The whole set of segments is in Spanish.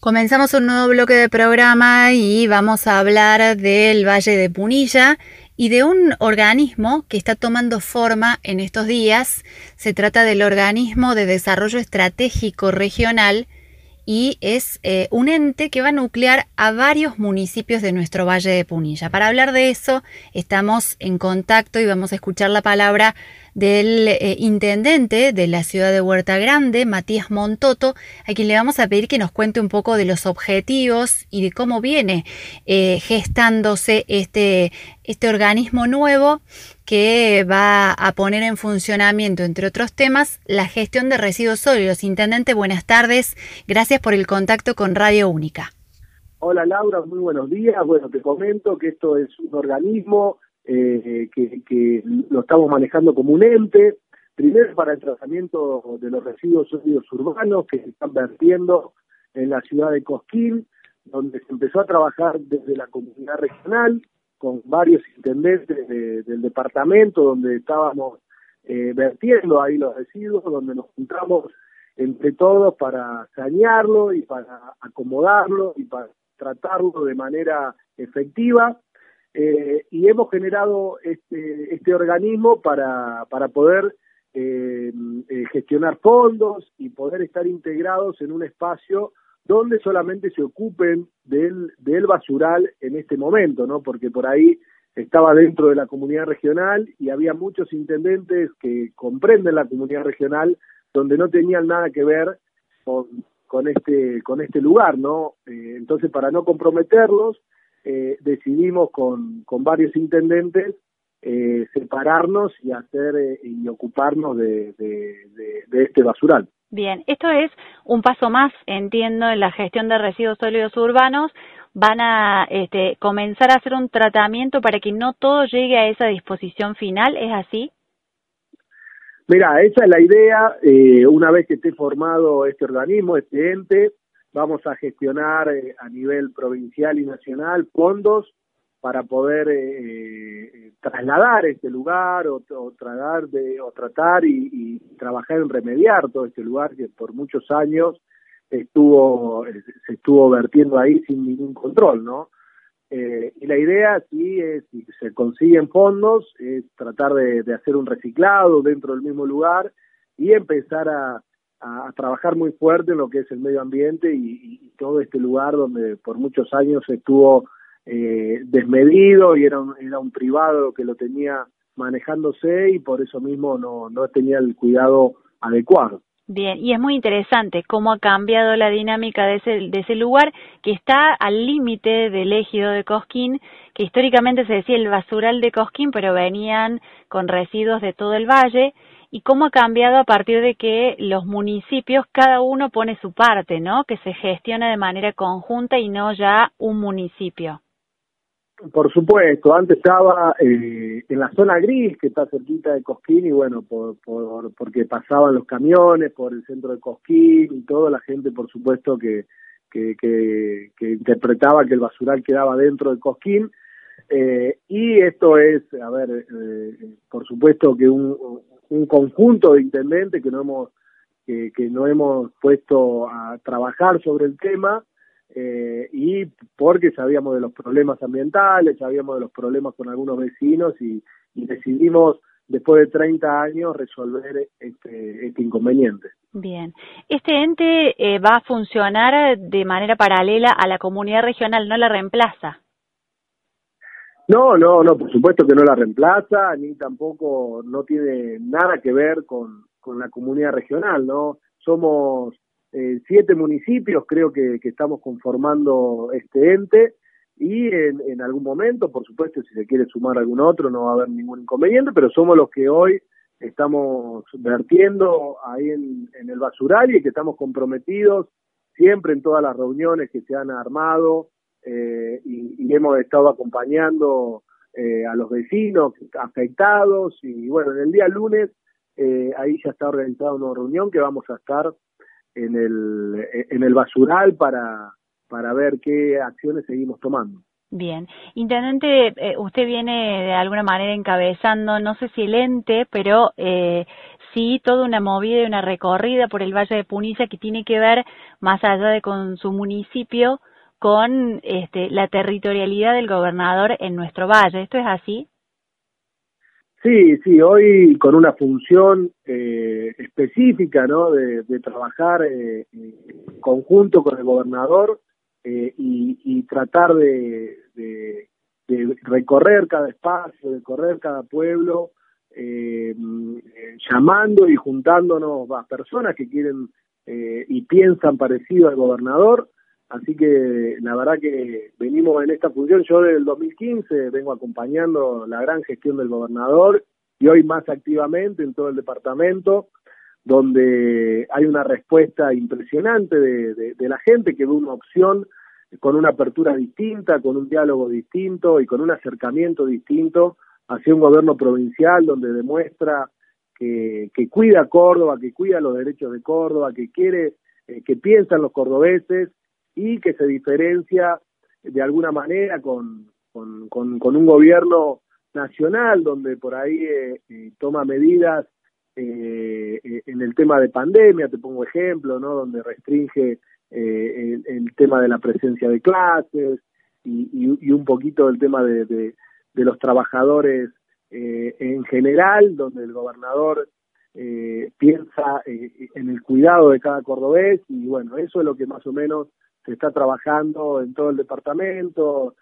Comenzamos un nuevo bloque de programa y vamos a hablar del Valle de Punilla y de un organismo que está tomando forma en estos días. Se trata del Organismo de Desarrollo Estratégico Regional y es eh, un ente que va a nuclear a varios municipios de nuestro Valle de Punilla. Para hablar de eso estamos en contacto y vamos a escuchar la palabra del eh, intendente de la ciudad de Huerta Grande, Matías Montoto, a quien le vamos a pedir que nos cuente un poco de los objetivos y de cómo viene eh, gestándose este, este organismo nuevo que va a poner en funcionamiento, entre otros temas, la gestión de residuos sólidos. Intendente, buenas tardes. Gracias por el contacto con Radio Única. Hola Laura, muy buenos días. Bueno, te comento que esto es un organismo eh, que, lo estamos manejando como un ente, primero para el tratamiento de los residuos sólidos urbanos que se están vertiendo en la ciudad de Cosquín, donde se empezó a trabajar desde la comunidad regional con varios intendentes del departamento, donde estábamos eh, vertiendo ahí los residuos, donde nos juntamos entre todos para sanearlo y para acomodarlo y para tratarlo de manera efectiva eh, y hemos generado este, este organismo para, para poder eh, eh, gestionar fondos y poder estar integrados en un espacio donde solamente se ocupen del, basural en este momento, ¿no? Porque por ahí estaba dentro de la comunidad regional y había muchos intendentes que comprenden la comunidad regional donde no tenían nada que ver con, con este con este lugar, ¿no? entonces para no comprometerlos eh, decidimos con, con varios intendentes eh, separarnos y hacer eh, y ocuparnos de, de, este basural. Bien, esto es un paso más, entiendo, en la gestión de residuos sólidos urbanos. Van a este, comenzar a hacer un tratamiento para que no todo llegue a esa disposición final, ¿es así? Mira, esa es la idea. una vez que esté formado este organismo, este ente, vamos a gestionar eh, a nivel provincial y nacional fondos para poder eh, eh, trasladar este lugar o, tratar de o tratar y, trabajar en remediar todo este lugar que por muchos años estuvo se estuvo vertiendo ahí sin ningún control, ¿no? y la idea sí es, si se consiguen fondos, es tratar de hacer un reciclado dentro del mismo lugar y empezar a, a, trabajar muy fuerte en lo que es el medio ambiente y, todo este lugar donde por muchos años estuvo eh, desmedido y era un, era un privado que lo tenía manejándose y por eso mismo no, no tenía el cuidado adecuado. Bien, y es muy interesante cómo ha cambiado la dinámica de ese, de ese lugar que está al límite del ejido de Cosquín, que históricamente se decía el basural de Cosquín, pero venían con residuos de todo el valle y cómo ha cambiado a partir de que los municipios, cada uno pone su parte, ¿no? Que se gestiona de manera conjunta y no ya un municipio. Por supuesto, antes estaba eh, en la zona gris que está cerquita de Cosquín y bueno, por, por, porque pasaban los camiones por el centro de Cosquín y toda la gente por supuesto que, que, que, que interpretaba que el basural quedaba dentro de Cosquín. Eh, y esto es, a ver, eh, por supuesto que un, un conjunto de intendentes que no hemos que, que no hemos puesto a trabajar sobre el tema eh, y porque sabíamos de los problemas ambientales, sabíamos de los problemas con algunos vecinos y, decidimos después de 30 años resolver este, este inconveniente. Bien, este ente eh, va a funcionar de manera paralela a la comunidad regional, no la reemplaza. No, no, no, por supuesto que no la reemplaza, ni tampoco no tiene nada que ver con, con la comunidad regional, ¿no? Somos eh, siete municipios, creo que, que, estamos conformando este ente, y en, en, algún momento, por supuesto, si se quiere sumar algún otro, no va a haber ningún inconveniente, pero somos los que hoy estamos vertiendo ahí en, en el basural y que estamos comprometidos siempre en todas las reuniones que se han armado eh, y, hemos estado acompañando eh, a los vecinos afectados y bueno, en el día lunes eh, ahí ya está organizada una reunión que vamos a estar en el, en el basural para, para ver qué acciones seguimos tomando. Bien. Intendente, usted viene de alguna manera encabezando, no sé si el ente, pero eh, sí toda una movida y una recorrida por el Valle de Punilla que tiene que ver, más allá de con su municipio, con este, la territorialidad del gobernador en nuestro valle. ¿Esto es así? Sí, sí, hoy con una función eh, específica, ¿no? De, trabajar eh, en conjunto con el gobernador eh, y, tratar de, recorrer cada espacio, de correr cada pueblo, llamando y juntándonos a personas que quieren y piensan parecido al gobernador Así que la verdad que venimos en esta función, yo desde el 2015 vengo acompañando la gran gestión del gobernador y hoy más activamente en todo el departamento, donde hay una respuesta impresionante de, la gente que ve una opción con una apertura distinta, con un diálogo distinto y con un acercamiento distinto hacia un gobierno provincial donde demuestra que, que cuida Córdoba, que cuida los derechos de Córdoba, que quiere, eh, que piensan los cordobeses y que se diferencia de alguna manera con, con, con, un gobierno nacional donde por ahí eh, eh, toma medidas eh, en el tema de pandemia, te pongo ejemplo, ¿no? donde restringe el, tema de la presencia de clases y, y, un poquito el tema de, de, de los trabajadores en general, donde el gobernador piensa en el cuidado de cada cordobés y bueno, eso es lo que más o menos se está trabajando en todo el departamento,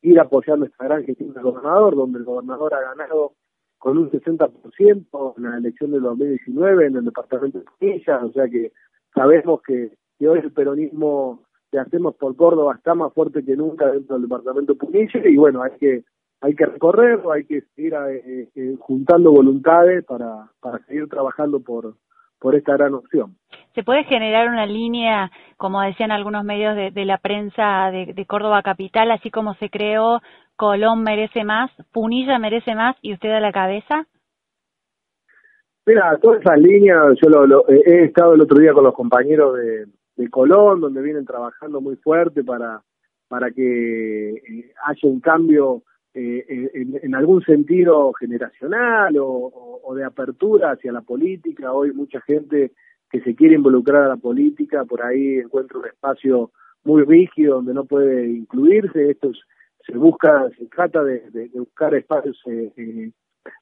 ir apoyando esta gran gestión del gobernador, donde el gobernador ha ganado con un 60% en la elección del 2019 en el departamento de Punilla, o sea que sabemos que, hoy el peronismo que hacemos por Córdoba está más fuerte que nunca dentro del departamento de Punilla y bueno, hay que hay que recorrerlo, hay que seguir eh, eh, juntando voluntades para, para seguir trabajando por, por esta gran opción. ¿Se puede generar una línea, como decían algunos medios de, la prensa de, Córdoba Capital, así como se creó Colón merece más, Punilla merece más y usted a la cabeza? Mira, todas esas líneas, yo lo, he estado el otro día con los compañeros de, Colón, donde vienen trabajando muy fuerte para, para que eh, haya un cambio eh, en, algún sentido generacional o, de apertura hacia la política. Hoy mucha gente que se quiere involucrar a la política, por ahí encuentra un espacio muy rígido donde no puede incluirse. Esto se busca, se trata de, buscar espacios eh, eh,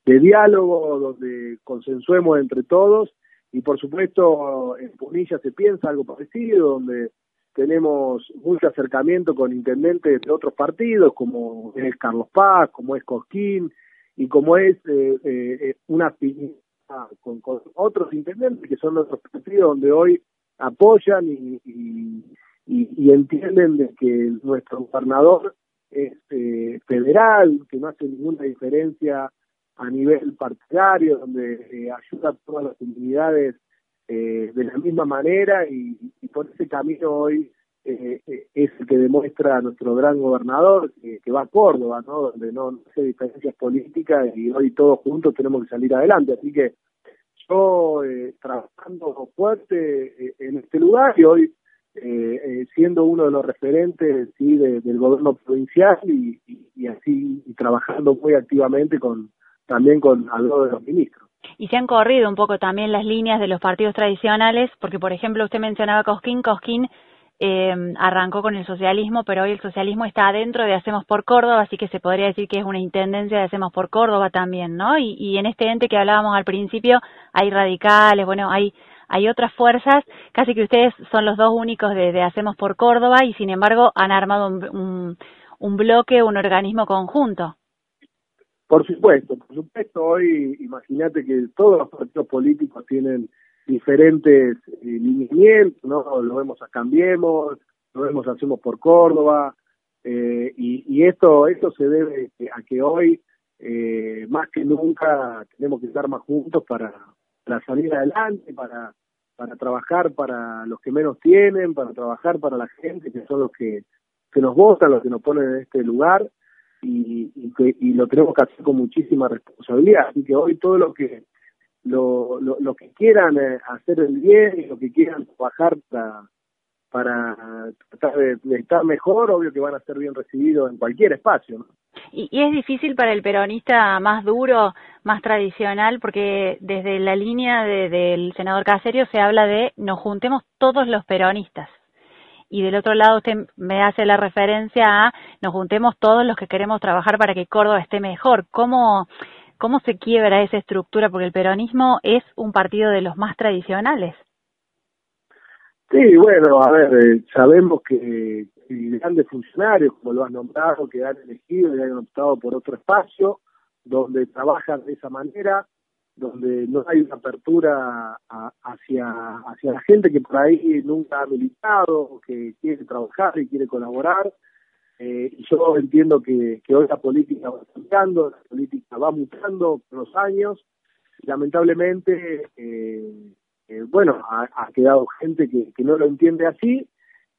de diálogo donde consensuemos entre todos y por supuesto en Punilla se piensa algo parecido, donde tenemos mucho acercamiento con intendentes de otros partidos, como es Carlos Paz, como es Cosquín, y como es eh, eh, una con, con, otros intendentes que son otros partidos donde hoy apoyan y, y, y, entienden de que nuestro gobernador es eh, federal, que no hace ninguna diferencia a nivel partidario, donde ayuda a todas las comunidades eh, de la misma manera y, por ese camino hoy eh, eh, es el que demuestra nuestro gran gobernador que, va a Córdoba, ¿no? donde no, hace diferencias políticas y hoy todos juntos tenemos que salir adelante. Así que yo trabajando fuerte en este lugar y hoy siendo uno de los referentes sí del gobierno provincial y, y, así trabajando muy activamente con también con algunos de los ministros. Y se han corrido un poco también las líneas de los partidos tradicionales, porque por ejemplo usted mencionaba Cosquín, Cosquín eh, arrancó con el socialismo, pero hoy el socialismo está adentro de Hacemos por Córdoba, así que se podría decir que es una intendencia de Hacemos por Córdoba también, ¿no? Y, en este ente que hablábamos al principio hay radicales, bueno, hay hay otras fuerzas, casi que ustedes son los dos únicos de, Hacemos por Córdoba y sin embargo han armado un, un bloque, un organismo conjunto. Por supuesto, por supuesto, hoy imagínate que todos los partidos políticos tienen diferentes eh, lineamientos, ¿no? Lo vemos a Cambiemos, lo vemos Hacemos por Córdoba, eh, y, esto, esto se debe a que hoy, eh, más que nunca, tenemos que estar más juntos para, para salir adelante, para, para trabajar para los que menos tienen, para trabajar para la gente, que son los que, que nos votan, los que nos ponen en este lugar, y, y, lo tenemos que hacer con muchísima responsabilidad. Así que hoy todo lo que lo, lo, que quieran eh, hacer el bien y lo que quieran trabajar para, para tratar de, estar mejor, obvio que van a ser bien recibidos en cualquier espacio. Y, es difícil para el peronista más duro, más tradicional, porque desde la línea del senador Caserio se habla de nos juntemos todos los peronistas. Y del otro lado usted me hace la referencia a nos juntemos todos los que queremos trabajar para que Córdoba esté mejor. ¿Cómo, cómo se quiebra esa estructura? Porque el peronismo es un partido de los más tradicionales. Sí, bueno, a ver, eh, sabemos que grandes funcionarios, como lo has nombrado, que han elegido y han optado por otro espacio, donde trabajan de esa manera, donde no hay una apertura hacia, hacia la gente que por ahí nunca ha militado, que quiere trabajar y quiere colaborar. Eh, y yo entiendo que, que hoy la política va cambiando, la política va mutando con los años. Y lamentablemente, eh, eh, bueno, ha, quedado gente que, que no lo entiende así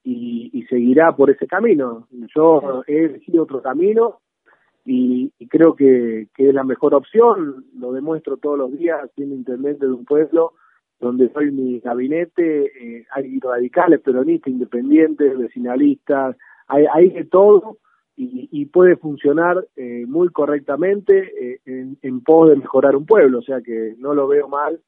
y, seguirá por ese camino. Yo he elegido otro camino y, creo que, es la mejor opción, lo demuestro todos los días siendo intendente de un pueblo donde soy mi gabinete, eh, hay radicales, peronistas, independientes, vecinalistas, hay, hay de todo y, puede funcionar eh, muy correctamente en, en pos de mejorar un pueblo, o sea que no lo veo mal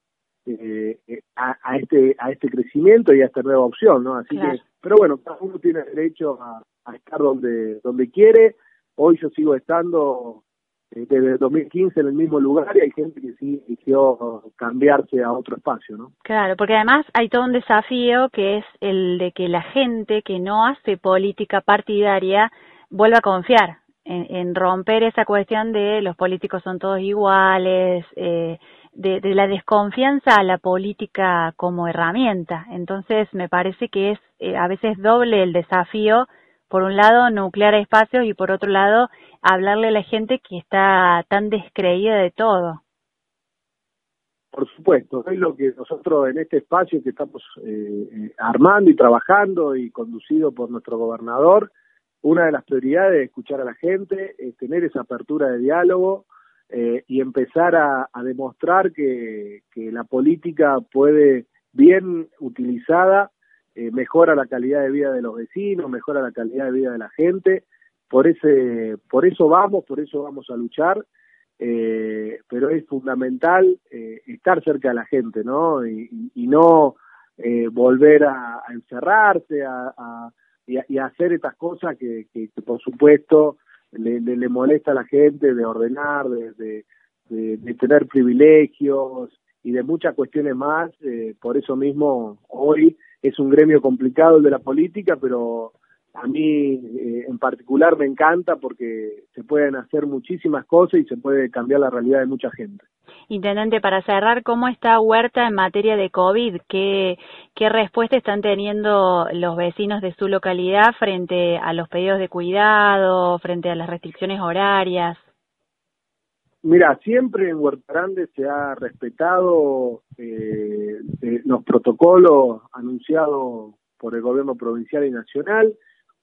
eh, a, este a este crecimiento y a esta nueva opción, ¿no? Así que, pero bueno, cada uno tiene derecho a, estar donde donde quiere. Hoy yo sigo estando eh, desde 2015 en el mismo lugar y hay gente que sí eligió cambiarse a otro espacio, ¿no? Claro, porque además hay todo un desafío que es el de que la gente que no hace política partidaria vuelva a confiar en, romper esa cuestión de los políticos son todos iguales, eh, de, la desconfianza a la política como herramienta. Entonces, me parece que es eh, a veces doble el desafío, por un lado, nuclear espacios y por otro lado, hablarle a la gente que está tan descreída de todo. Por supuesto, es lo que nosotros en este espacio que estamos eh, armando y trabajando y conducido por nuestro gobernador, una de las prioridades es escuchar a la gente, es tener esa apertura de diálogo, eh, y empezar a, demostrar que, la política puede, bien utilizada, eh, mejora la calidad de vida de los vecinos, mejora la calidad de vida de la gente. Por, ese, por eso vamos, por eso vamos a luchar, eh, pero es fundamental estar cerca de la gente, ¿no? Y, no volver a, encerrarse a, y, a, hacer estas cosas que por supuesto, le, le, molesta a la gente de ordenar, de, de, tener privilegios y de muchas cuestiones más. Eh, por eso mismo hoy es un gremio complicado el de la política, pero a mí eh, en particular me encanta porque se pueden hacer muchísimas cosas y se puede cambiar la realidad de mucha gente. Intendente, para cerrar, ¿cómo está Huerta en materia de COVID? ¿Qué, ¿Qué respuesta están teniendo los vecinos de su localidad frente a los pedidos de cuidado, frente a las restricciones horarias? Mira, siempre en Huerta Grande se ha respetado eh, eh, los protocolos anunciados por el gobierno provincial y nacional.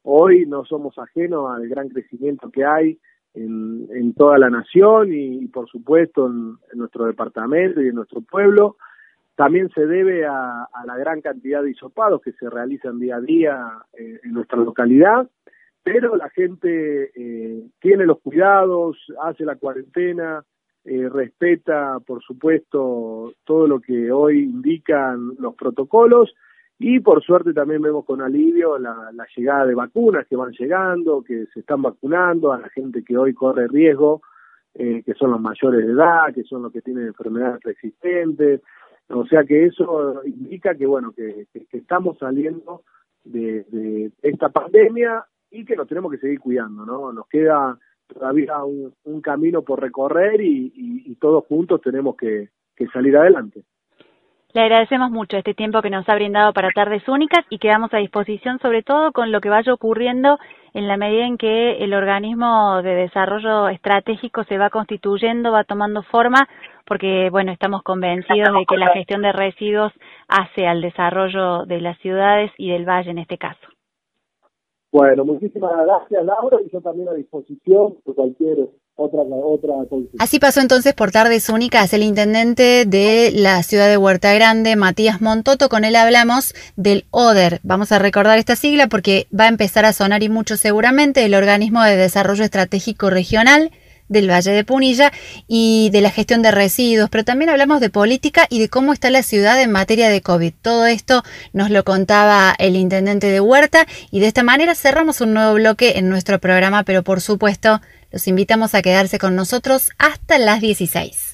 Hoy no somos ajenos al gran crecimiento que hay en, toda la nación y, por supuesto en, nuestro departamento y en nuestro pueblo. También se debe a, la gran cantidad de hisopados que se realizan día a día eh, en nuestra localidad, pero la gente eh, tiene los cuidados, hace la cuarentena, eh, respeta, por supuesto, todo lo que hoy indican los protocolos y por suerte también vemos con alivio la, llegada de vacunas que van llegando, que se están vacunando a la gente que hoy corre riesgo, eh, que son los mayores de edad, que son los que tienen enfermedades resistentes. O sea que eso indica que, bueno, que, estamos saliendo de, esta pandemia y que nos tenemos que seguir cuidando, ¿no? Nos queda todavía un, camino por recorrer y, todos juntos tenemos que salir adelante. Le agradecemos mucho este tiempo que nos ha brindado para Tardes Únicas y quedamos a disposición sobre todo con lo que vaya ocurriendo en la medida en que el organismo de desarrollo estratégico se va constituyendo, va tomando forma, porque bueno, estamos convencidos de que la gestión de residuos hace al desarrollo de las ciudades y del valle en este caso. Bueno, muchísimas gracias Laura y yo también a disposición por cualquier otra, otra Así pasó entonces por tardes únicas el intendente de la ciudad de Huerta Grande, Matías Montoto. Con él hablamos del ODER. Vamos a recordar esta sigla porque va a empezar a sonar y mucho seguramente el Organismo de Desarrollo Estratégico Regional del Valle de Punilla y de la gestión de residuos, pero también hablamos de política y de cómo está la ciudad en materia de COVID. Todo esto nos lo contaba el intendente de Huerta y de esta manera cerramos un nuevo bloque en nuestro programa, pero por supuesto los invitamos a quedarse con nosotros hasta las 16.